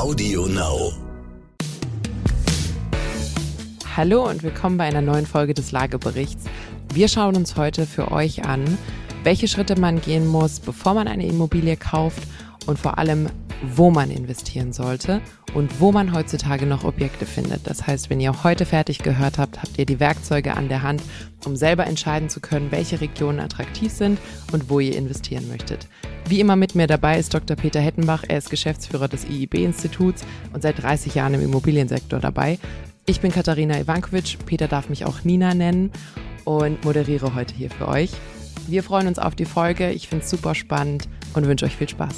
Audio Now. Hallo und willkommen bei einer neuen Folge des Lageberichts. Wir schauen uns heute für euch an, welche Schritte man gehen muss, bevor man eine Immobilie kauft und vor allem, wo man investieren sollte und wo man heutzutage noch Objekte findet. Das heißt, wenn ihr heute fertig gehört habt, habt ihr die Werkzeuge an der Hand, um selber entscheiden zu können, welche Regionen attraktiv sind und wo ihr investieren möchtet. Wie immer mit mir dabei ist Dr. Peter Hettenbach. Er ist Geschäftsführer des IIB-Instituts und seit 30 Jahren im Immobiliensektor dabei. Ich bin Katharina Ivankovic. Peter darf mich auch Nina nennen und moderiere heute hier für euch. Wir freuen uns auf die Folge. Ich finde es super spannend und wünsche euch viel Spaß.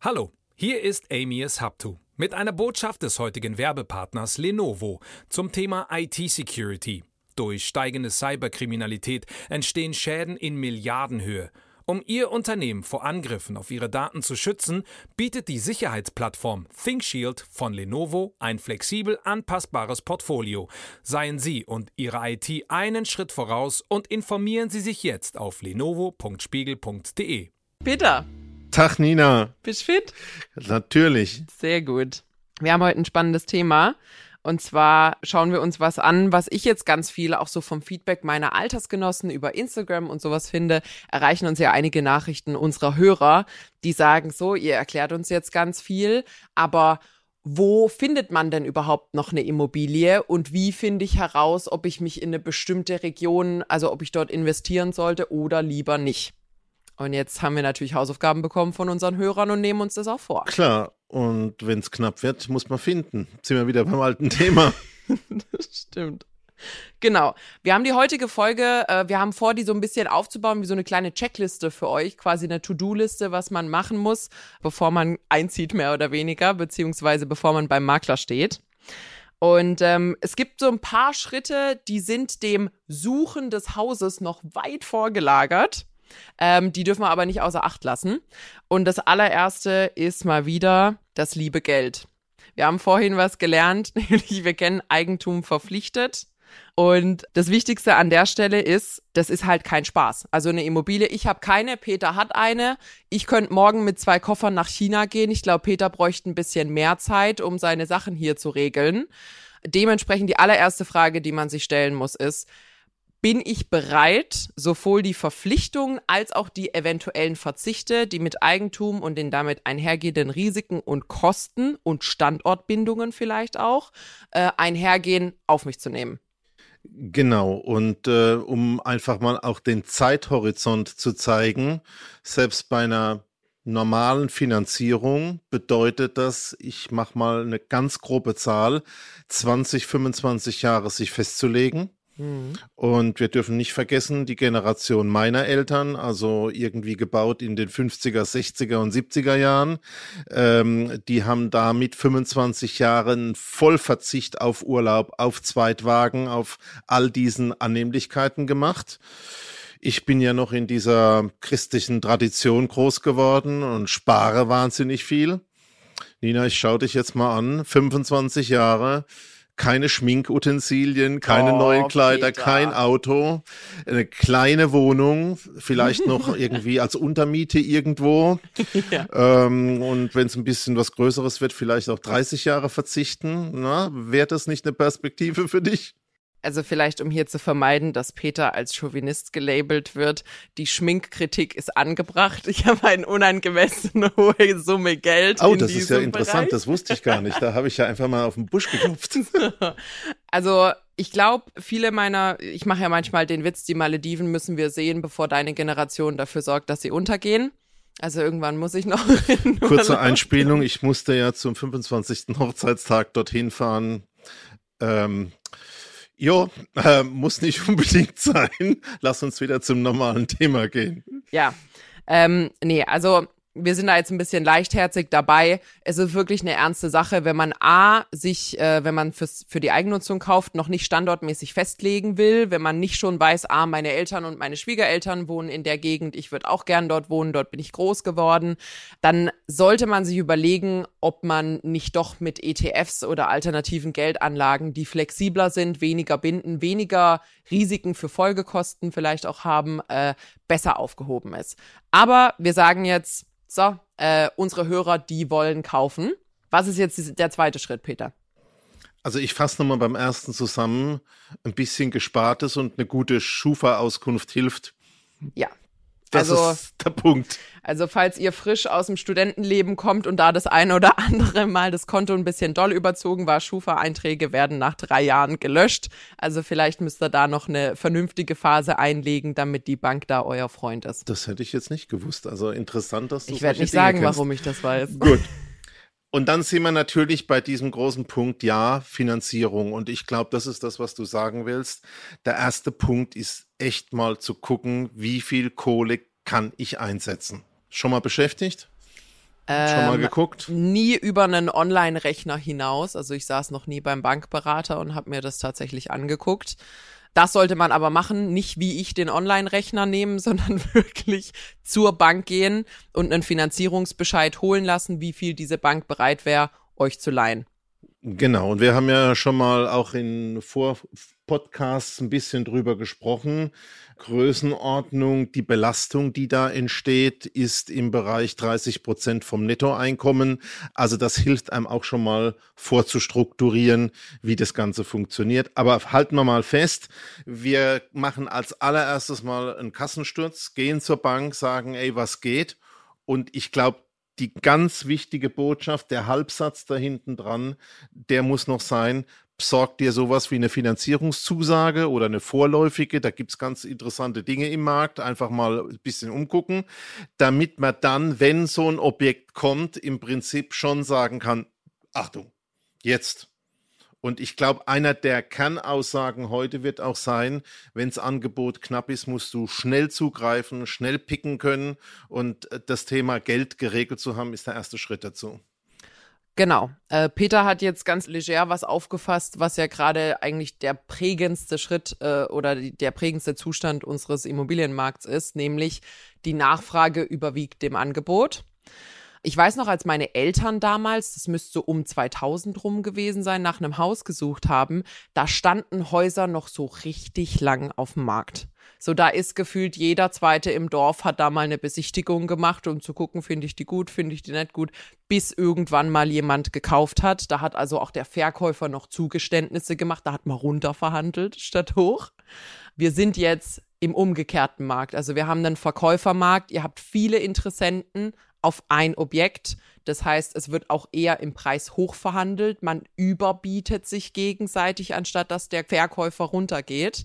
Hallo, hier ist Amy Haptu mit einer Botschaft des heutigen Werbepartners Lenovo zum Thema IT-Security. Durch steigende Cyberkriminalität entstehen Schäden in Milliardenhöhe. Um Ihr Unternehmen vor Angriffen auf Ihre Daten zu schützen, bietet die Sicherheitsplattform ThinkShield von Lenovo ein flexibel anpassbares Portfolio. Seien Sie und Ihre IT einen Schritt voraus und informieren Sie sich jetzt auf lenovo.spiegel.de. Peter, Tag Nina. bist du fit? Natürlich. Sehr gut. Wir haben heute ein spannendes Thema. Und zwar schauen wir uns was an, was ich jetzt ganz viel auch so vom Feedback meiner Altersgenossen über Instagram und sowas finde, erreichen uns ja einige Nachrichten unserer Hörer, die sagen so, ihr erklärt uns jetzt ganz viel, aber wo findet man denn überhaupt noch eine Immobilie und wie finde ich heraus, ob ich mich in eine bestimmte Region, also ob ich dort investieren sollte oder lieber nicht? Und jetzt haben wir natürlich Hausaufgaben bekommen von unseren Hörern und nehmen uns das auch vor. Klar. Und wenn es knapp wird, muss man finden. Jetzt sind wir wieder beim alten Thema. Das stimmt. Genau. Wir haben die heutige Folge, äh, wir haben vor, die so ein bisschen aufzubauen, wie so eine kleine Checkliste für euch, quasi eine To-Do-Liste, was man machen muss, bevor man einzieht, mehr oder weniger, beziehungsweise bevor man beim Makler steht. Und ähm, es gibt so ein paar Schritte, die sind dem Suchen des Hauses noch weit vorgelagert. Ähm, die dürfen wir aber nicht außer Acht lassen. Und das allererste ist mal wieder das liebe Geld. Wir haben vorhin was gelernt, nämlich wir kennen Eigentum verpflichtet. Und das Wichtigste an der Stelle ist, das ist halt kein Spaß. Also eine Immobilie, ich habe keine, Peter hat eine. Ich könnte morgen mit zwei Koffern nach China gehen. Ich glaube, Peter bräuchte ein bisschen mehr Zeit, um seine Sachen hier zu regeln. Dementsprechend die allererste Frage, die man sich stellen muss, ist, bin ich bereit, sowohl die Verpflichtungen als auch die eventuellen Verzichte, die mit Eigentum und den damit einhergehenden Risiken und Kosten und Standortbindungen vielleicht auch äh, einhergehen, auf mich zu nehmen. Genau. Und äh, um einfach mal auch den Zeithorizont zu zeigen, selbst bei einer normalen Finanzierung bedeutet das, ich mache mal eine ganz grobe Zahl, 20, 25 Jahre sich festzulegen. Und wir dürfen nicht vergessen, die Generation meiner Eltern, also irgendwie gebaut in den 50er, 60er und 70er Jahren, ähm, die haben da mit 25 Jahren Vollverzicht auf Urlaub, auf Zweitwagen, auf all diesen Annehmlichkeiten gemacht. Ich bin ja noch in dieser christlichen Tradition groß geworden und spare wahnsinnig viel. Nina, ich schaue dich jetzt mal an. 25 Jahre keine Schminkutensilien, keine Oh, neuen Kleider, Peter. kein Auto, eine kleine Wohnung, vielleicht noch irgendwie als Untermiete irgendwo. Ja. Ähm, und wenn es ein bisschen was Größeres wird, vielleicht auch 30 Jahre verzichten. Na, wäre das nicht eine Perspektive für dich? Also vielleicht, um hier zu vermeiden, dass Peter als Chauvinist gelabelt wird, die Schminkkritik ist angebracht. Ich habe eine unangemessen hohe Summe Geld. Oh, das ist ja interessant, Bereich. das wusste ich gar nicht. Da habe ich ja einfach mal auf den Busch geklopft. Also ich glaube, viele meiner, ich mache ja manchmal den Witz, die Malediven müssen wir sehen, bevor deine Generation dafür sorgt, dass sie untergehen. Also irgendwann muss ich noch Kurze. Einspielung, ich musste ja zum 25. Hochzeitstag dorthin fahren. Ähm, jo, äh, muss nicht unbedingt sein. Lass uns wieder zum normalen Thema gehen. Ja, ähm, nee, also wir sind da jetzt ein bisschen leichtherzig dabei. Es ist wirklich eine ernste Sache, wenn man A, sich, äh, wenn man fürs, für die Eigennutzung kauft, noch nicht standortmäßig festlegen will, wenn man nicht schon weiß, A, meine Eltern und meine Schwiegereltern wohnen in der Gegend, ich würde auch gern dort wohnen, dort bin ich groß geworden, dann sollte man sich überlegen, ob man nicht doch mit ETFs oder alternativen Geldanlagen, die flexibler sind, weniger binden, weniger Risiken für Folgekosten vielleicht auch haben, äh, besser aufgehoben ist. Aber wir sagen jetzt, so, äh, unsere Hörer, die wollen kaufen. Was ist jetzt der zweite Schritt, Peter? Also ich fasse nochmal beim ersten zusammen. Ein bisschen Gespartes und eine gute Schufa-Auskunft hilft. Ja, das also, ist der Punkt. Also falls ihr frisch aus dem Studentenleben kommt und da das eine oder andere Mal das Konto ein bisschen doll überzogen war, Schufa-Einträge werden nach drei Jahren gelöscht. Also vielleicht müsst ihr da noch eine vernünftige Phase einlegen, damit die Bank da euer Freund ist. Das hätte ich jetzt nicht gewusst. Also interessant, dass du Ich werde nicht sagen, kennst. warum ich das weiß. Gut. Und dann sind wir natürlich bei diesem großen Punkt, ja, Finanzierung. Und ich glaube, das ist das, was du sagen willst. Der erste Punkt ist echt mal zu gucken, wie viel Kohle kann ich einsetzen. Schon mal beschäftigt? Ähm, Schon mal ähm, geguckt? Nie über einen Online-Rechner hinaus. Also ich saß noch nie beim Bankberater und habe mir das tatsächlich angeguckt. Das sollte man aber machen, nicht wie ich den Online-Rechner nehmen, sondern wirklich zur Bank gehen und einen Finanzierungsbescheid holen lassen, wie viel diese Bank bereit wäre, euch zu leihen. Genau, und wir haben ja schon mal auch in Vorpodcasts ein bisschen drüber gesprochen. Größenordnung, die Belastung, die da entsteht, ist im Bereich 30 Prozent vom Nettoeinkommen. Also das hilft einem auch schon mal vorzustrukturieren, wie das Ganze funktioniert. Aber halten wir mal fest, wir machen als allererstes mal einen Kassensturz, gehen zur Bank, sagen, ey, was geht? Und ich glaube, die ganz wichtige Botschaft, der Halbsatz da hinten dran, der muss noch sein, besorgt dir sowas wie eine Finanzierungszusage oder eine vorläufige, da gibt es ganz interessante Dinge im Markt, einfach mal ein bisschen umgucken, damit man dann, wenn so ein Objekt kommt, im Prinzip schon sagen kann, Achtung, jetzt und ich glaube, einer der Kernaussagen heute wird auch sein, wenn das Angebot knapp ist, musst du schnell zugreifen, schnell picken können. Und äh, das Thema Geld geregelt zu haben, ist der erste Schritt dazu. Genau. Äh, Peter hat jetzt ganz leger was aufgefasst, was ja gerade eigentlich der prägendste Schritt äh, oder die, der prägendste Zustand unseres Immobilienmarkts ist, nämlich die Nachfrage überwiegt dem Angebot. Ich weiß noch, als meine Eltern damals, das müsste so um 2000 rum gewesen sein, nach einem Haus gesucht haben, da standen Häuser noch so richtig lang auf dem Markt. So, da ist gefühlt jeder Zweite im Dorf hat da mal eine Besichtigung gemacht, um zu gucken, finde ich die gut, finde ich die nicht gut, bis irgendwann mal jemand gekauft hat. Da hat also auch der Verkäufer noch Zugeständnisse gemacht, da hat man runterverhandelt statt hoch. Wir sind jetzt im umgekehrten Markt. Also wir haben einen Verkäufermarkt, ihr habt viele Interessenten, auf ein Objekt. Das heißt, es wird auch eher im Preis hoch verhandelt. Man überbietet sich gegenseitig, anstatt dass der Verkäufer runtergeht.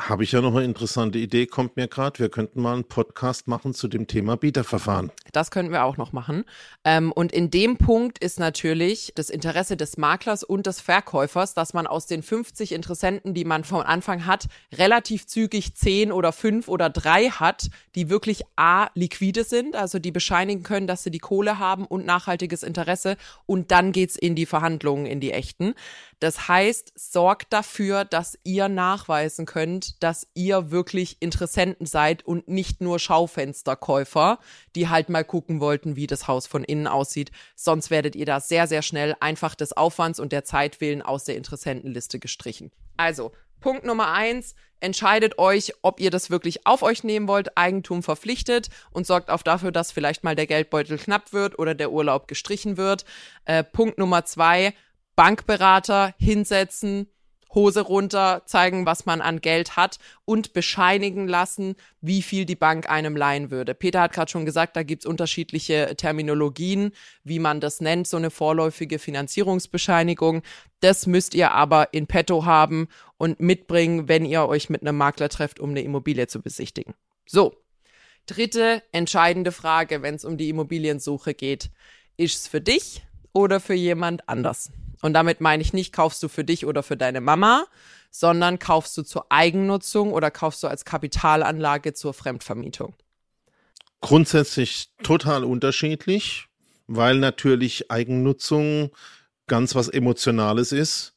Habe ich ja noch eine interessante Idee, kommt mir gerade. Wir könnten mal einen Podcast machen zu dem Thema Bieterverfahren. Das könnten wir auch noch machen. Ähm, und in dem Punkt ist natürlich das Interesse des Maklers und des Verkäufers, dass man aus den 50 Interessenten, die man vom Anfang hat, relativ zügig 10 oder 5 oder 3 hat, die wirklich A, liquide sind, also die bescheinigen können, dass sie die Kohle haben und nachhaltiges Interesse. Und dann geht's in die Verhandlungen, in die echten. Das heißt, sorgt dafür, dass ihr nachweisen könnt, dass ihr wirklich Interessenten seid und nicht nur Schaufensterkäufer, die halt mal gucken wollten, wie das Haus von innen aussieht. Sonst werdet ihr da sehr, sehr schnell einfach des Aufwands und der Zeit willen aus der Interessentenliste gestrichen. Also, Punkt Nummer eins, entscheidet euch, ob ihr das wirklich auf euch nehmen wollt, Eigentum verpflichtet und sorgt auch dafür, dass vielleicht mal der Geldbeutel knapp wird oder der Urlaub gestrichen wird. Äh, Punkt Nummer zwei, Bankberater hinsetzen, Hose runter, zeigen, was man an Geld hat und bescheinigen lassen, wie viel die Bank einem leihen würde. Peter hat gerade schon gesagt, da gibt's unterschiedliche Terminologien, wie man das nennt, so eine vorläufige Finanzierungsbescheinigung. Das müsst ihr aber in petto haben und mitbringen, wenn ihr euch mit einem Makler trefft, um eine Immobilie zu besichtigen. So, dritte entscheidende Frage, wenn es um die Immobiliensuche geht. Ist es für dich oder für jemand anders? Und damit meine ich nicht, kaufst du für dich oder für deine Mama, sondern kaufst du zur Eigennutzung oder kaufst du als Kapitalanlage zur Fremdvermietung. Grundsätzlich total unterschiedlich, weil natürlich Eigennutzung ganz was Emotionales ist.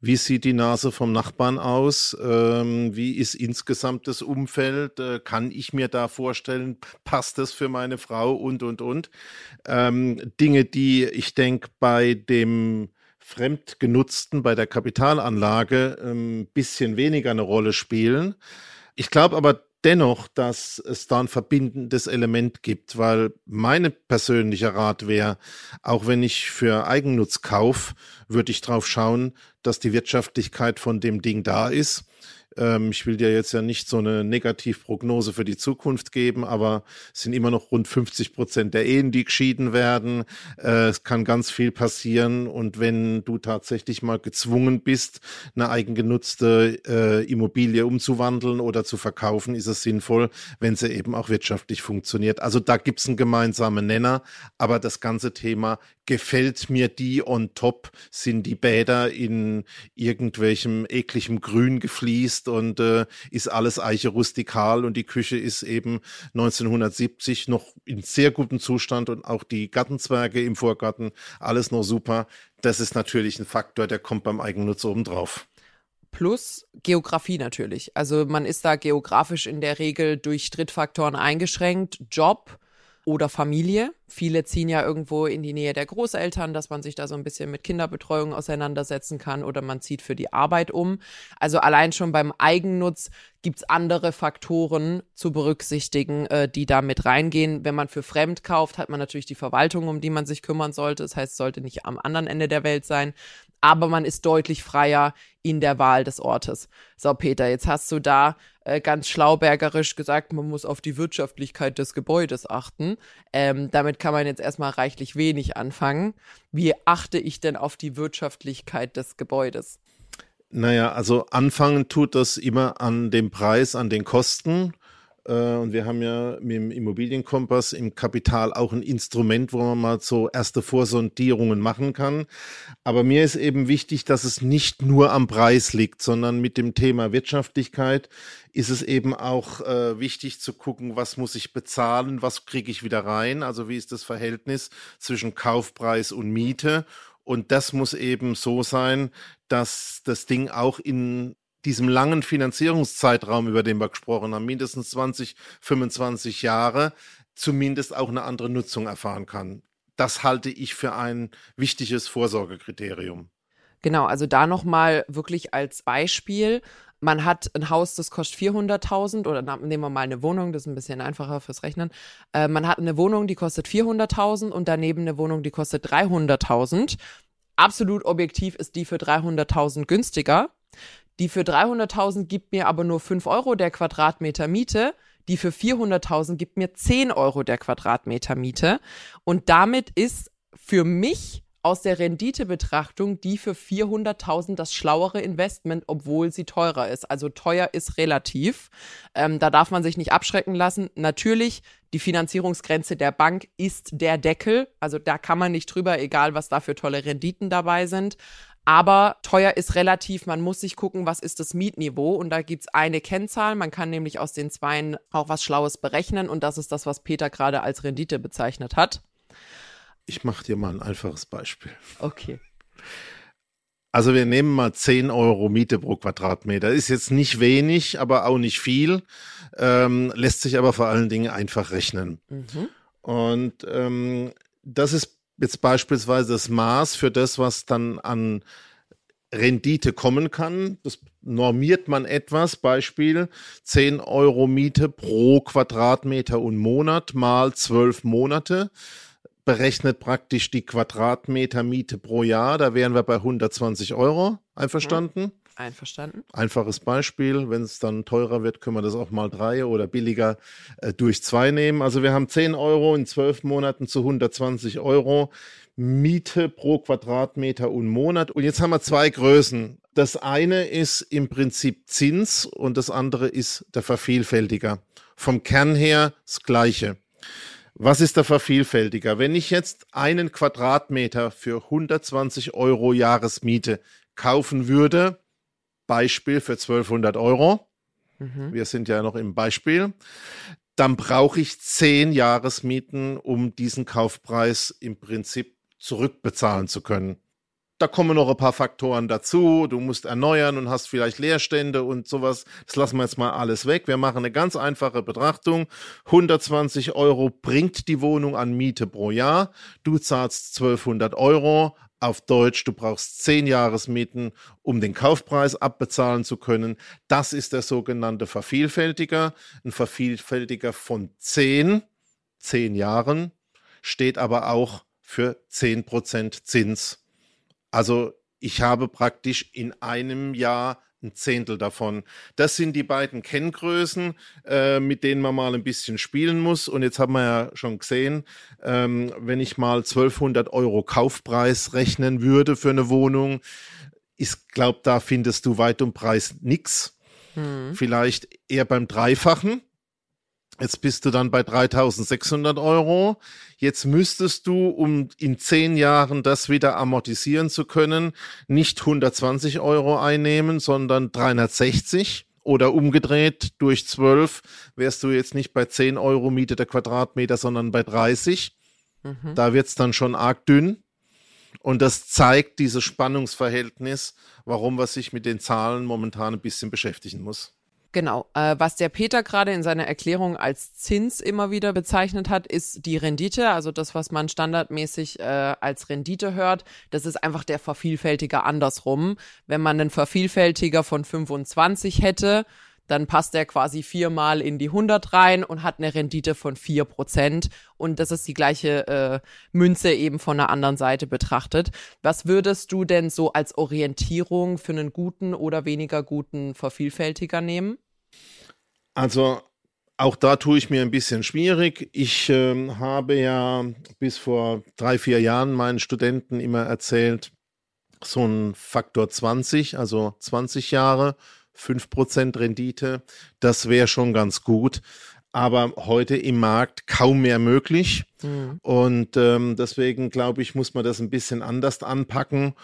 Wie sieht die Nase vom Nachbarn aus? Ähm, wie ist insgesamt das Umfeld? Äh, kann ich mir da vorstellen, passt das für meine Frau und, und, und? Ähm, Dinge, die ich denke, bei dem Fremdgenutzten, bei der Kapitalanlage ein ähm, bisschen weniger eine Rolle spielen. Ich glaube aber dennoch, dass es da ein verbindendes Element gibt, weil meine persönliche Rat wäre, auch wenn ich für Eigennutz kaufe, würde ich darauf schauen, dass die Wirtschaftlichkeit von dem Ding da ist ähm, ich will dir jetzt ja nicht so eine Negativprognose für die Zukunft geben, aber es sind immer noch rund 50 Prozent der Ehen, die geschieden werden. Äh, es kann ganz viel passieren. Und wenn du tatsächlich mal gezwungen bist, eine eigengenutzte äh, Immobilie umzuwandeln oder zu verkaufen, ist es sinnvoll, wenn sie eben auch wirtschaftlich funktioniert. Also da gibt es einen gemeinsamen Nenner, aber das ganze Thema gefällt mir die on top, sind die Bäder in irgendwelchem ekligem Grün gefliest und äh, ist alles Eiche rustikal und die Küche ist eben 1970 noch in sehr gutem Zustand und auch die Gartenzwerge im Vorgarten, alles noch super. Das ist natürlich ein Faktor, der kommt beim Eigennutz oben drauf. Plus Geografie natürlich. Also man ist da geografisch in der Regel durch Drittfaktoren eingeschränkt. Job, oder Familie. Viele ziehen ja irgendwo in die Nähe der Großeltern, dass man sich da so ein bisschen mit Kinderbetreuung auseinandersetzen kann oder man zieht für die Arbeit um. Also allein schon beim Eigennutz gibt's andere Faktoren zu berücksichtigen, äh, die da mit reingehen. Wenn man für fremd kauft, hat man natürlich die Verwaltung, um die man sich kümmern sollte. Das heißt, es sollte nicht am anderen Ende der Welt sein. Aber man ist deutlich freier in der Wahl des Ortes. So, Peter, jetzt hast du da äh, ganz schlaubergerisch gesagt, man muss auf die Wirtschaftlichkeit des Gebäudes achten. Ähm, damit kann man jetzt erstmal reichlich wenig anfangen. Wie achte ich denn auf die Wirtschaftlichkeit des Gebäudes? Naja, also anfangen tut das immer an dem Preis, an den Kosten. Äh, und wir haben ja mit dem Immobilienkompass im Kapital auch ein Instrument, wo man mal so erste Vorsondierungen machen kann. Aber mir ist eben wichtig, dass es nicht nur am Preis liegt, sondern mit dem Thema Wirtschaftlichkeit ist es eben auch äh, wichtig zu gucken, was muss ich bezahlen, was kriege ich wieder rein, also wie ist das Verhältnis zwischen Kaufpreis und Miete. Und das muss eben so sein, dass das Ding auch in diesem langen Finanzierungszeitraum, über den wir gesprochen haben, mindestens 20, 25 Jahre, zumindest auch eine andere Nutzung erfahren kann. Das halte ich für ein wichtiges Vorsorgekriterium. Genau, also da nochmal wirklich als Beispiel. Man hat ein Haus, das kostet 400.000 oder nehmen wir mal eine Wohnung, das ist ein bisschen einfacher fürs Rechnen. Äh, man hat eine Wohnung, die kostet 400.000 und daneben eine Wohnung, die kostet 300.000. Absolut objektiv ist die für 300.000 günstiger. Die für 300.000 gibt mir aber nur 5 Euro der Quadratmeter Miete. Die für 400.000 gibt mir 10 Euro der Quadratmeter Miete. Und damit ist für mich aus der Renditebetrachtung die für 400.000 das schlauere Investment, obwohl sie teurer ist. Also teuer ist relativ. Ähm, da darf man sich nicht abschrecken lassen. Natürlich, die Finanzierungsgrenze der Bank ist der Deckel. Also da kann man nicht drüber, egal was da für tolle Renditen dabei sind. Aber teuer ist relativ, man muss sich gucken, was ist das Mietniveau. Und da gibt's eine Kennzahl. Man kann nämlich aus den Zweien auch was Schlaues berechnen. Und das ist das, was Peter gerade als Rendite bezeichnet hat. Ich mache dir mal ein einfaches Beispiel. Okay. Also wir nehmen mal 10 Euro Miete pro Quadratmeter. Ist jetzt nicht wenig, aber auch nicht viel. Ähm, lässt sich aber vor allen Dingen einfach rechnen. Mhm. Und ähm, das ist jetzt beispielsweise das Maß für das, was dann an Rendite kommen kann. Das normiert man etwas. Beispiel 10 Euro Miete pro Quadratmeter und Monat mal 12 Monate. Berechnet praktisch die Quadratmeter Miete pro Jahr. Da wären wir bei 120 Euro. Einverstanden? Mhm. Einverstanden. Einfaches Beispiel. Wenn es dann teurer wird, können wir das auch mal drei oder billiger äh, durch zwei nehmen. Also wir haben 10 Euro in zwölf Monaten zu 120 Euro Miete pro Quadratmeter und Monat. Und jetzt haben wir zwei Größen. Das eine ist im Prinzip Zins und das andere ist der Vervielfältiger. Vom Kern her das Gleiche. Was ist der Vervielfältiger? Wenn ich jetzt einen Quadratmeter für 120 Euro Jahresmiete kaufen würde, Beispiel für 1200 Euro. Mhm. Wir sind ja noch im Beispiel. dann brauche ich zehn Jahresmieten, um diesen Kaufpreis im Prinzip zurückbezahlen zu können. Da kommen noch ein paar Faktoren dazu. Du musst erneuern und hast vielleicht Leerstände und sowas. Das lassen wir jetzt mal alles weg. Wir machen eine ganz einfache Betrachtung. 120 Euro bringt die Wohnung an Miete pro Jahr. Du zahlst 1200 Euro. Auf Deutsch, du brauchst 10 Jahresmieten, um den Kaufpreis abbezahlen zu können. Das ist der sogenannte Vervielfältiger. Ein Vervielfältiger von 10, 10 Jahren, steht aber auch für 10% Zins. Also ich habe praktisch in einem Jahr ein Zehntel davon. Das sind die beiden Kenngrößen, äh, mit denen man mal ein bisschen spielen muss. Und jetzt haben wir ja schon gesehen, ähm, wenn ich mal 1200 Euro Kaufpreis rechnen würde für eine Wohnung, ich glaube, da findest du weit um Preis nichts. Hm. Vielleicht eher beim Dreifachen. Jetzt bist du dann bei 3600 Euro. Jetzt müsstest du, um in zehn Jahren das wieder amortisieren zu können, nicht 120 Euro einnehmen, sondern 360 oder umgedreht durch 12 wärst du jetzt nicht bei 10 Euro Miete der Quadratmeter, sondern bei 30. Mhm. Da wird's dann schon arg dünn. Und das zeigt dieses Spannungsverhältnis, warum man sich mit den Zahlen momentan ein bisschen beschäftigen muss. Genau. Äh, was der Peter gerade in seiner Erklärung als Zins immer wieder bezeichnet hat, ist die Rendite. Also das, was man standardmäßig äh, als Rendite hört. Das ist einfach der Vervielfältiger andersrum. Wenn man einen Vervielfältiger von 25 hätte, dann passt er quasi viermal in die 100 rein und hat eine Rendite von vier Prozent. Und das ist die gleiche äh, Münze eben von der anderen Seite betrachtet. Was würdest du denn so als Orientierung für einen guten oder weniger guten Vervielfältiger nehmen? Also auch da tue ich mir ein bisschen schwierig. Ich äh, habe ja bis vor drei, vier Jahren meinen Studenten immer erzählt, so ein Faktor 20, also 20 Jahre 5% Rendite. Das wäre schon ganz gut. Aber heute im Markt kaum mehr möglich. Mhm. Und ähm, deswegen glaube ich, muss man das ein bisschen anders anpacken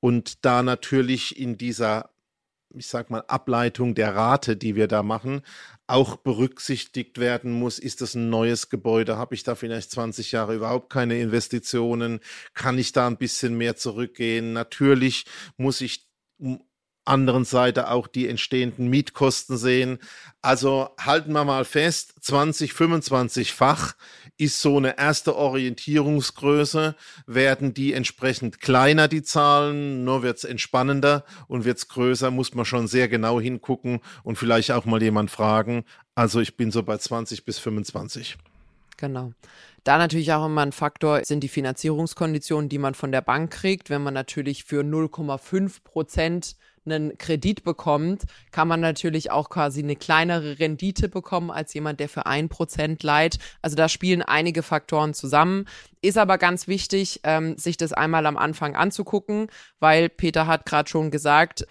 und da natürlich in dieser, ich sag mal, Ableitung der Rate, die wir da machen, auch berücksichtigt werden muss, ist das ein neues Gebäude? Habe ich da vielleicht 20 Jahre überhaupt keine Investitionen? Kann ich da ein bisschen mehr zurückgehen? Natürlich muss ich anderen Seite auch die entstehenden Mietkosten sehen. Also halten wir mal fest, 20, 25-fach ist so eine erste Orientierungsgröße. Werden die entsprechend kleiner, die Zahlen, nur wird es entspannender und wird es größer, muss man schon sehr genau hingucken und vielleicht auch mal jemand fragen. Also ich bin so bei 20 bis 25. Genau. Da natürlich auch immer ein Faktor sind die Finanzierungskonditionen, die man von der Bank kriegt. Wenn man natürlich für 0,5 Prozent einen Kredit bekommt, kann man natürlich auch quasi eine kleinere Rendite bekommen als jemand, der für ein Prozent leiht. Also da spielen einige Faktoren zusammen. Ist aber ganz wichtig, ähm, sich das einmal am Anfang anzugucken, weil Peter hat gerade schon gesagt,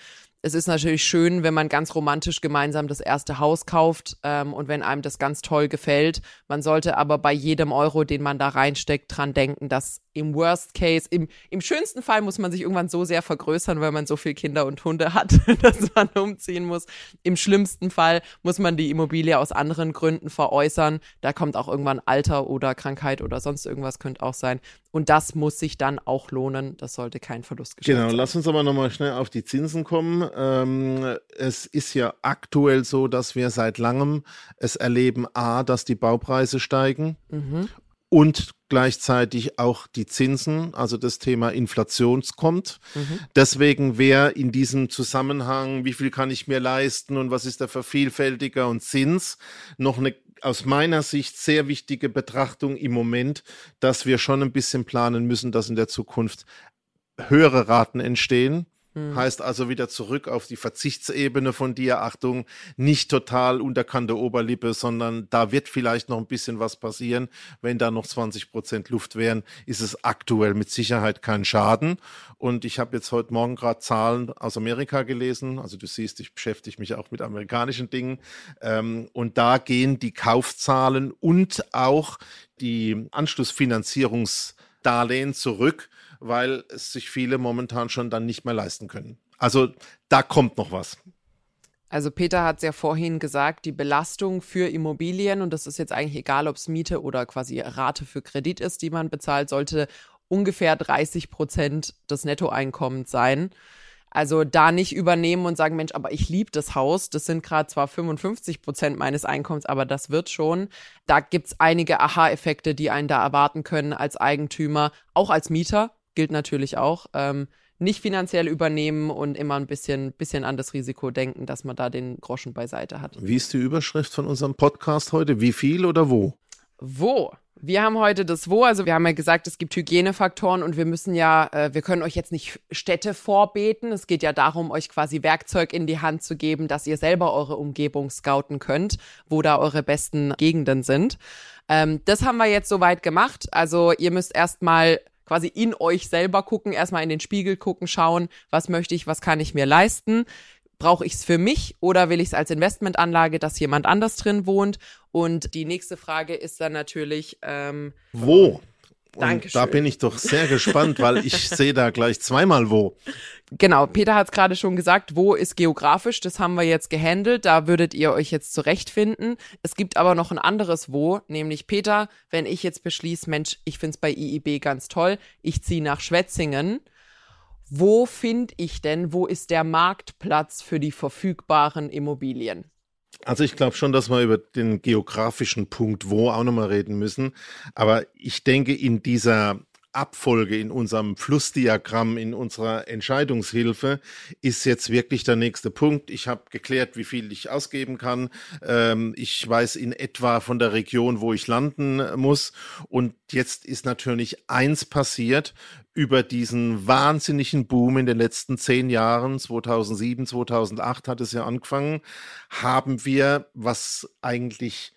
es ist natürlich schön, wenn man ganz romantisch gemeinsam das erste Haus kauft ähm, und wenn einem das ganz toll gefällt. Man sollte aber bei jedem Euro, den man da reinsteckt, dran denken, dass im Worst Case, im, im schönsten Fall muss man sich irgendwann so sehr vergrößern, weil man so viel Kinder und Hunde hat, dass man umziehen muss. Im schlimmsten Fall muss man die Immobilie aus anderen Gründen veräußern. Da kommt auch irgendwann Alter oder Krankheit oder sonst irgendwas könnte auch sein. Und das muss sich dann auch lohnen. Das sollte kein Verlustgeschäft genau, sein. Genau, lass uns aber nochmal schnell auf die Zinsen kommen. Ähm, es ist ja aktuell so, dass wir seit langem es erleben, a, dass die Baupreise steigen mhm und gleichzeitig auch die Zinsen, also das Thema Inflation kommt. Mhm. Deswegen wäre in diesem Zusammenhang, wie viel kann ich mir leisten und was ist der Vervielfältiger und Zins, noch eine aus meiner Sicht sehr wichtige Betrachtung im Moment, dass wir schon ein bisschen planen müssen, dass in der Zukunft höhere Raten entstehen hm. Heißt also wieder zurück auf die Verzichtsebene von dir. Achtung, nicht total unterkannte Oberlippe, sondern da wird vielleicht noch ein bisschen was passieren. Wenn da noch 20 Prozent Luft wären, ist es aktuell mit Sicherheit kein Schaden. Und ich habe jetzt heute Morgen gerade Zahlen aus Amerika gelesen. Also du siehst, ich beschäftige mich auch mit amerikanischen Dingen. Ähm, und da gehen die Kaufzahlen und auch die Anschlussfinanzierungsdarlehen zurück weil es sich viele momentan schon dann nicht mehr leisten können. Also da kommt noch was. Also Peter hat es ja vorhin gesagt, die Belastung für Immobilien, und das ist jetzt eigentlich egal, ob es Miete oder quasi Rate für Kredit ist, die man bezahlt, sollte ungefähr 30 Prozent des Nettoeinkommens sein. Also da nicht übernehmen und sagen, Mensch, aber ich liebe das Haus. Das sind gerade zwar 55 Prozent meines Einkommens, aber das wird schon. Da gibt es einige Aha-Effekte, die einen da erwarten können als Eigentümer, auch als Mieter, gilt natürlich auch. Ähm, nicht finanziell übernehmen und immer ein bisschen, bisschen an das Risiko denken, dass man da den Groschen beiseite hat. Wie ist die Überschrift von unserem Podcast heute? Wie viel oder wo? Wo? Wir haben heute das Wo, also wir haben ja gesagt, es gibt Hygienefaktoren und wir müssen ja, äh, wir können euch jetzt nicht Städte vorbeten. Es geht ja darum, euch quasi Werkzeug in die Hand zu geben, dass ihr selber eure Umgebung scouten könnt, wo da eure besten Gegenden sind. Ähm, das haben wir jetzt soweit gemacht. Also ihr müsst erstmal quasi in euch selber gucken, erstmal in den Spiegel gucken, schauen, was möchte ich, was kann ich mir leisten. Brauche ich es für mich oder will ich es als Investmentanlage, dass jemand anders drin wohnt? Und die nächste Frage ist dann natürlich, ähm, wo? Dankeschön. Da bin ich doch sehr gespannt, weil ich sehe da gleich zweimal wo. Genau, Peter hat es gerade schon gesagt, wo ist geografisch, das haben wir jetzt gehandelt, da würdet ihr euch jetzt zurechtfinden. Es gibt aber noch ein anderes Wo, nämlich Peter, wenn ich jetzt beschließe, Mensch, ich finde es bei IIB ganz toll, ich ziehe nach Schwetzingen, wo finde ich denn, wo ist der Marktplatz für die verfügbaren Immobilien? Also ich glaube schon, dass wir über den geografischen Punkt wo auch nochmal reden müssen. Aber ich denke, in dieser Abfolge in unserem Flussdiagramm, in unserer Entscheidungshilfe ist jetzt wirklich der nächste Punkt. Ich habe geklärt, wie viel ich ausgeben kann. Ähm, ich weiß in etwa von der Region, wo ich landen muss. Und jetzt ist natürlich eins passiert über diesen wahnsinnigen Boom in den letzten zehn Jahren, 2007, 2008 hat es ja angefangen, haben wir, was eigentlich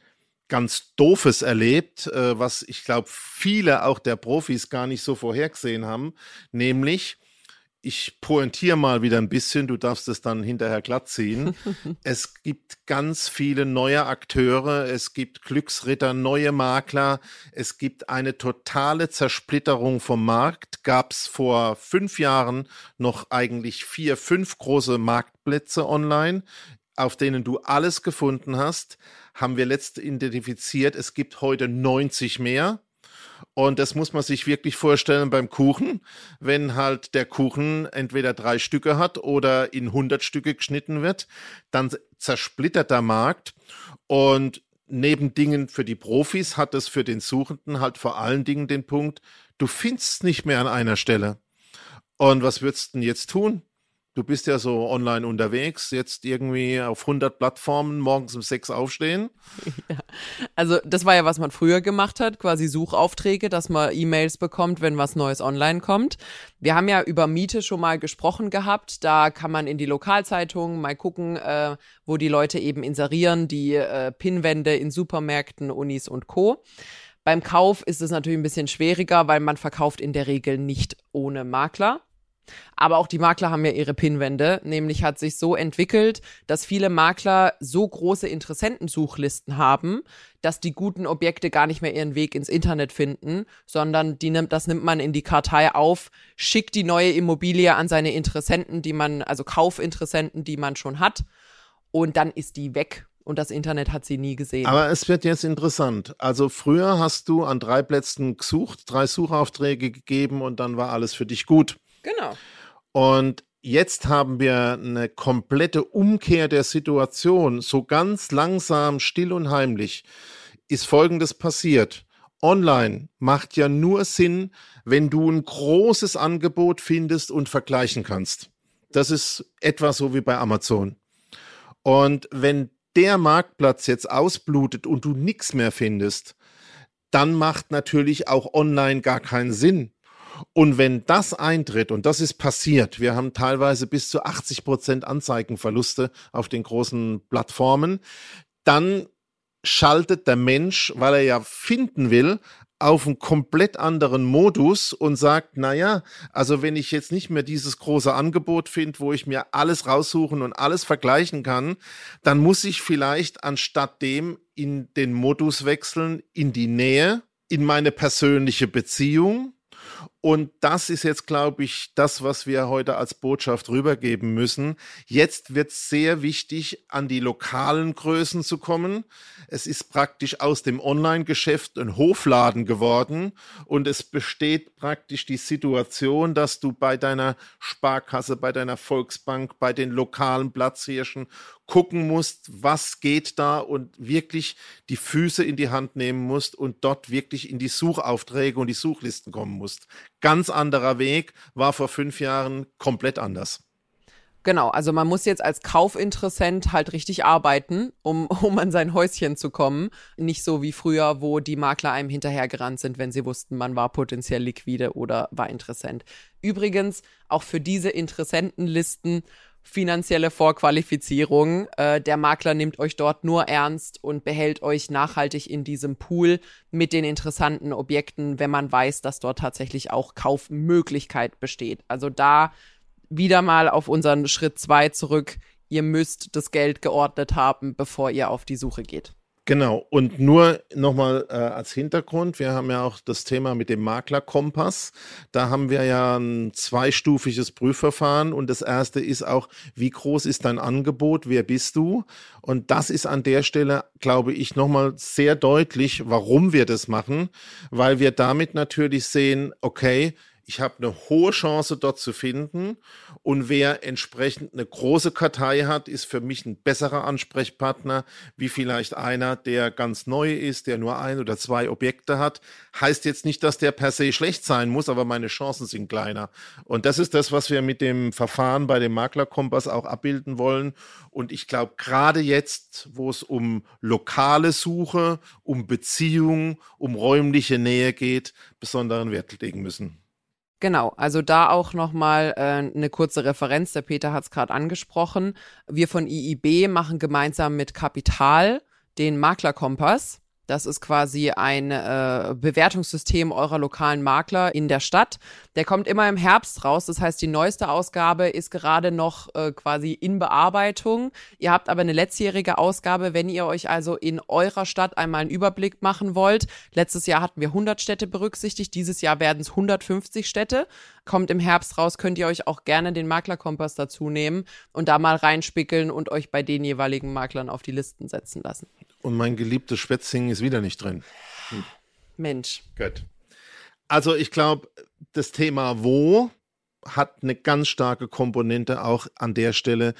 ganz Doofes erlebt, äh, was ich glaube viele auch der Profis gar nicht so vorhergesehen haben, nämlich ich pointiere mal wieder ein bisschen, du darfst es dann hinterher glatt ziehen. es gibt ganz viele neue Akteure, es gibt Glücksritter, neue Makler, es gibt eine totale Zersplitterung vom Markt. Gab es vor fünf Jahren noch eigentlich vier, fünf große Marktplätze online auf denen du alles gefunden hast, haben wir letzt identifiziert. Es gibt heute 90 mehr. Und das muss man sich wirklich vorstellen beim Kuchen. Wenn halt der Kuchen entweder drei Stücke hat oder in 100 Stücke geschnitten wird, dann zersplittert der Markt. Und neben Dingen für die Profis hat es für den Suchenden halt vor allen Dingen den Punkt, du findest nicht mehr an einer Stelle. Und was würdest du denn jetzt tun? Du bist ja so online unterwegs, jetzt irgendwie auf 100 Plattformen morgens um sechs aufstehen. Ja. Also das war ja, was man früher gemacht hat, quasi Suchaufträge, dass man E-Mails bekommt, wenn was Neues online kommt. Wir haben ja über Miete schon mal gesprochen gehabt. Da kann man in die Lokalzeitungen mal gucken, äh, wo die Leute eben inserieren, die äh, Pinwände in Supermärkten, Unis und Co. Beim Kauf ist es natürlich ein bisschen schwieriger, weil man verkauft in der Regel nicht ohne Makler. Aber auch die Makler haben ja ihre Pinwände. Nämlich hat sich so entwickelt, dass viele Makler so große Interessentensuchlisten haben, dass die guten Objekte gar nicht mehr ihren Weg ins Internet finden, sondern die nimmt, das nimmt man in die Kartei auf, schickt die neue Immobilie an seine Interessenten, die man, also Kaufinteressenten, die man schon hat. Und dann ist die weg und das Internet hat sie nie gesehen. Aber es wird jetzt interessant. Also früher hast du an drei Plätzen gesucht, drei Suchaufträge gegeben und dann war alles für dich gut. Genau. Und jetzt haben wir eine komplette Umkehr der Situation. So ganz langsam, still und heimlich ist Folgendes passiert. Online macht ja nur Sinn, wenn du ein großes Angebot findest und vergleichen kannst. Das ist etwa so wie bei Amazon. Und wenn der Marktplatz jetzt ausblutet und du nichts mehr findest, dann macht natürlich auch online gar keinen Sinn. Und wenn das eintritt, und das ist passiert, wir haben teilweise bis zu 80 Prozent Anzeigenverluste auf den großen Plattformen, dann schaltet der Mensch, weil er ja finden will, auf einen komplett anderen Modus und sagt, naja, also wenn ich jetzt nicht mehr dieses große Angebot finde, wo ich mir alles raussuchen und alles vergleichen kann, dann muss ich vielleicht anstatt dem in den Modus wechseln, in die Nähe, in meine persönliche Beziehung Und das ist jetzt, glaube ich, das, was wir heute als Botschaft rübergeben müssen. Jetzt wird es sehr wichtig, an die lokalen Größen zu kommen. Es ist praktisch aus dem Online-Geschäft ein Hofladen geworden und es besteht praktisch die Situation, dass du bei deiner Sparkasse, bei deiner Volksbank, bei den lokalen Platzhirschen gucken musst, was geht da und wirklich die Füße in die Hand nehmen musst und dort wirklich in die Suchaufträge und die Suchlisten kommen musst. Ganz anderer Weg, war vor fünf Jahren komplett anders. Genau, also man muss jetzt als Kaufinteressent halt richtig arbeiten, um, um an sein Häuschen zu kommen. Nicht so wie früher, wo die Makler einem hinterhergerannt sind, wenn sie wussten, man war potenziell liquide oder war Interessent. Übrigens, auch für diese Interessentenlisten finanzielle Vorqualifizierung. Äh, der Makler nimmt euch dort nur ernst und behält euch nachhaltig in diesem Pool mit den interessanten Objekten, wenn man weiß, dass dort tatsächlich auch Kaufmöglichkeit besteht. Also da wieder mal auf unseren Schritt zwei zurück. Ihr müsst das Geld geordnet haben, bevor ihr auf die Suche geht. Genau, und nur nochmal äh, als Hintergrund, wir haben ja auch das Thema mit dem Maklerkompass. Da haben wir ja ein zweistufiges Prüfverfahren und das erste ist auch, wie groß ist dein Angebot, wer bist du? Und das ist an der Stelle, glaube ich, nochmal sehr deutlich, warum wir das machen, weil wir damit natürlich sehen, okay, ich habe eine hohe Chance dort zu finden. Und wer entsprechend eine große Kartei hat, ist für mich ein besserer Ansprechpartner, wie vielleicht einer, der ganz neu ist, der nur ein oder zwei Objekte hat. Heißt jetzt nicht, dass der per se schlecht sein muss, aber meine Chancen sind kleiner. Und das ist das, was wir mit dem Verfahren bei dem Maklerkompass auch abbilden wollen. Und ich glaube, gerade jetzt, wo es um lokale Suche, um Beziehung, um räumliche Nähe geht, besonderen Wert legen müssen. Genau, also da auch nochmal äh, eine kurze Referenz. Der Peter hat es gerade angesprochen. Wir von IIB machen gemeinsam mit Kapital den Maklerkompass. Das ist quasi ein äh, Bewertungssystem eurer lokalen Makler in der Stadt. Der kommt immer im Herbst raus. Das heißt, die neueste Ausgabe ist gerade noch äh, quasi in Bearbeitung. Ihr habt aber eine letztjährige Ausgabe, wenn ihr euch also in eurer Stadt einmal einen Überblick machen wollt. Letztes Jahr hatten wir 100 Städte berücksichtigt. Dieses Jahr werden es 150 Städte. Kommt im Herbst raus, könnt ihr euch auch gerne den Maklerkompass dazu nehmen und da mal reinspickeln und euch bei den jeweiligen Maklern auf die Listen setzen lassen. Und mein geliebtes Schwätzing ist wieder nicht drin. Hm. Mensch. Gut. Also ich glaube, das Thema Wo hat eine ganz starke Komponente auch an der Stelle,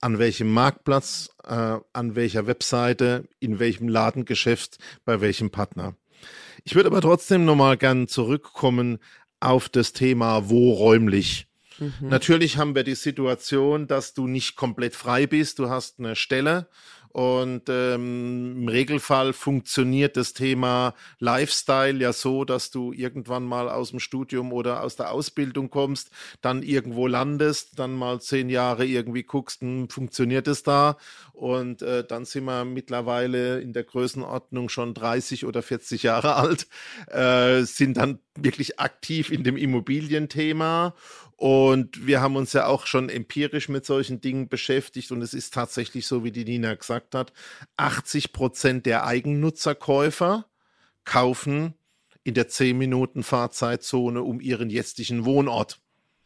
an welchem Marktplatz, äh, an welcher Webseite, in welchem Ladengeschäft, bei welchem Partner. Ich würde aber trotzdem nochmal gern zurückkommen auf das Thema Wo räumlich. Mhm. Natürlich haben wir die Situation, dass du nicht komplett frei bist. Du hast eine Stelle und ähm, im Regelfall funktioniert das Thema Lifestyle ja so, dass du irgendwann mal aus dem Studium oder aus der Ausbildung kommst, dann irgendwo landest, dann mal zehn Jahre irgendwie guckst, hm, funktioniert es da? Und äh, dann sind wir mittlerweile in der Größenordnung schon 30 oder 40 Jahre alt, äh, sind dann wirklich aktiv in dem Immobilienthema und wir haben uns ja auch schon empirisch mit solchen Dingen beschäftigt und es ist tatsächlich so, wie die Nina gesagt hat, 80 Prozent der Eigennutzerkäufer kaufen in der 10 Minuten Fahrzeitzone um ihren jetzigen Wohnort.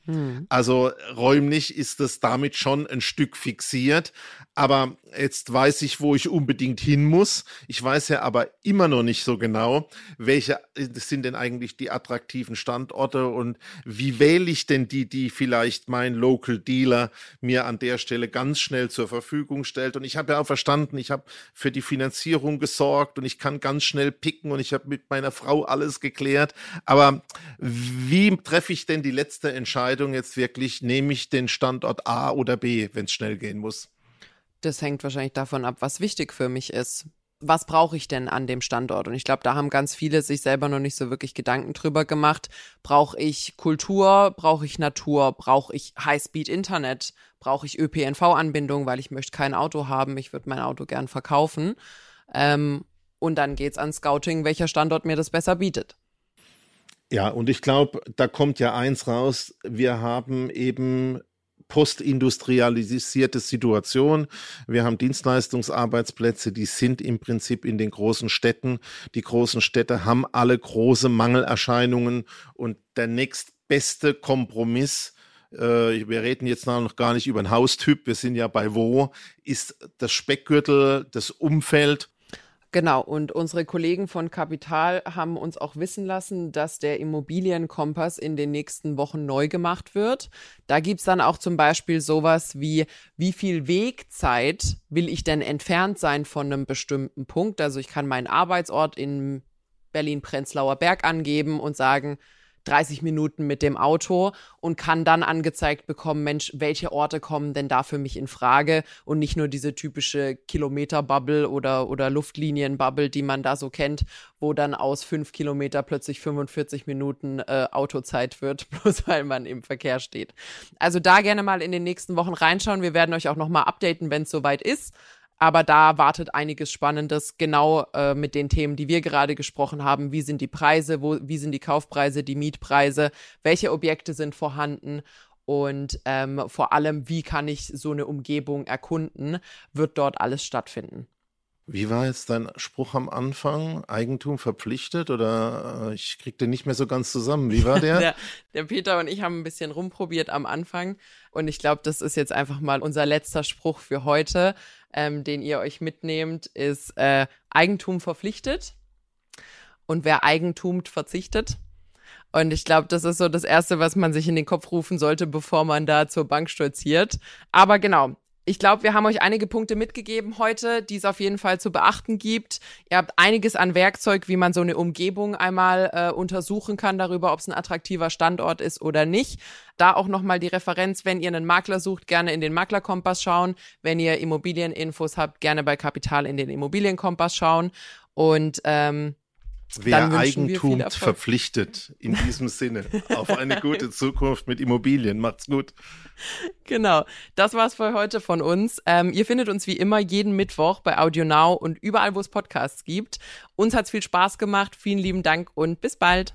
Hm. Also räumlich ist es damit schon ein Stück fixiert. Aber jetzt weiß ich, wo ich unbedingt hin muss. Ich weiß ja aber immer noch nicht so genau, welche sind denn eigentlich die attraktiven Standorte und wie wähle ich denn die, die vielleicht mein Local Dealer mir an der Stelle ganz schnell zur Verfügung stellt. Und ich habe ja auch verstanden, ich habe für die Finanzierung gesorgt und ich kann ganz schnell picken und ich habe mit meiner Frau alles geklärt. Aber wie treffe ich denn die letzte Entscheidung jetzt wirklich? Nehme ich den Standort A oder B, wenn es schnell gehen muss? das hängt wahrscheinlich davon ab, was wichtig für mich ist. Was brauche ich denn an dem Standort? Und ich glaube, da haben ganz viele sich selber noch nicht so wirklich Gedanken drüber gemacht. Brauche ich Kultur? Brauche ich Natur? Brauche ich Highspeed-Internet? Brauche ich ÖPNV-Anbindung, weil ich möchte kein Auto haben? Ich würde mein Auto gern verkaufen. Ähm, und dann geht's an Scouting, welcher Standort mir das besser bietet. Ja, und ich glaube, da kommt ja eins raus. Wir haben eben postindustrialisierte Situation. Wir haben Dienstleistungsarbeitsplätze, die sind im Prinzip in den großen Städten. Die großen Städte haben alle große Mangelerscheinungen und der nächstbeste Kompromiss äh, wir reden jetzt noch gar nicht über einen Haustyp, wir sind ja bei wo, ist das Speckgürtel, das Umfeld Genau, und unsere Kollegen von Kapital haben uns auch wissen lassen, dass der Immobilienkompass in den nächsten Wochen neu gemacht wird. Da gibt's dann auch zum Beispiel sowas wie, wie viel Wegzeit will ich denn entfernt sein von einem bestimmten Punkt? Also ich kann meinen Arbeitsort in Berlin-Prenzlauer Berg angeben und sagen, 30 Minuten mit dem Auto und kann dann angezeigt bekommen, Mensch, welche Orte kommen denn da für mich in Frage und nicht nur diese typische Kilometer-Bubble oder, oder Luftlinienbubble, die man da so kennt, wo dann aus fünf Kilometer plötzlich 45 Minuten äh, Autozeit wird, bloß weil man im Verkehr steht. Also da gerne mal in den nächsten Wochen reinschauen. Wir werden euch auch nochmal updaten, wenn es soweit ist. Aber da wartet einiges Spannendes, genau äh, mit den Themen, die wir gerade gesprochen haben. Wie sind die Preise, wo, wie sind die Kaufpreise, die Mietpreise, welche Objekte sind vorhanden und ähm, vor allem, wie kann ich so eine Umgebung erkunden, wird dort alles stattfinden. Wie war jetzt dein Spruch am Anfang? Eigentum verpflichtet oder äh, ich krieg den nicht mehr so ganz zusammen. Wie war der? der? der? Peter und ich haben ein bisschen rumprobiert am Anfang und ich glaube, das ist jetzt einfach mal unser letzter Spruch für heute, ähm, den ihr euch mitnehmt, ist äh, Eigentum verpflichtet und wer Eigentumt verzichtet. Und ich glaube, das ist so das Erste, was man sich in den Kopf rufen sollte, bevor man da zur Bank stolziert. Aber genau, ich glaube, wir haben euch einige Punkte mitgegeben heute, die es auf jeden Fall zu beachten gibt. Ihr habt einiges an Werkzeug, wie man so eine Umgebung einmal äh, untersuchen kann darüber, ob es ein attraktiver Standort ist oder nicht. Da auch nochmal die Referenz, wenn ihr einen Makler sucht, gerne in den Maklerkompass schauen. Wenn ihr Immobilieninfos habt, gerne bei Kapital in den Immobilienkompass schauen. Und ähm, Wer Eigentum verpflichtet, in diesem Sinne, auf eine gute Zukunft mit Immobilien. Macht's gut. Genau, das war's für heute von uns. Ähm, ihr findet uns wie immer jeden Mittwoch bei Audio Now und überall, wo es Podcasts gibt. Uns hat's viel Spaß gemacht. Vielen lieben Dank und bis bald.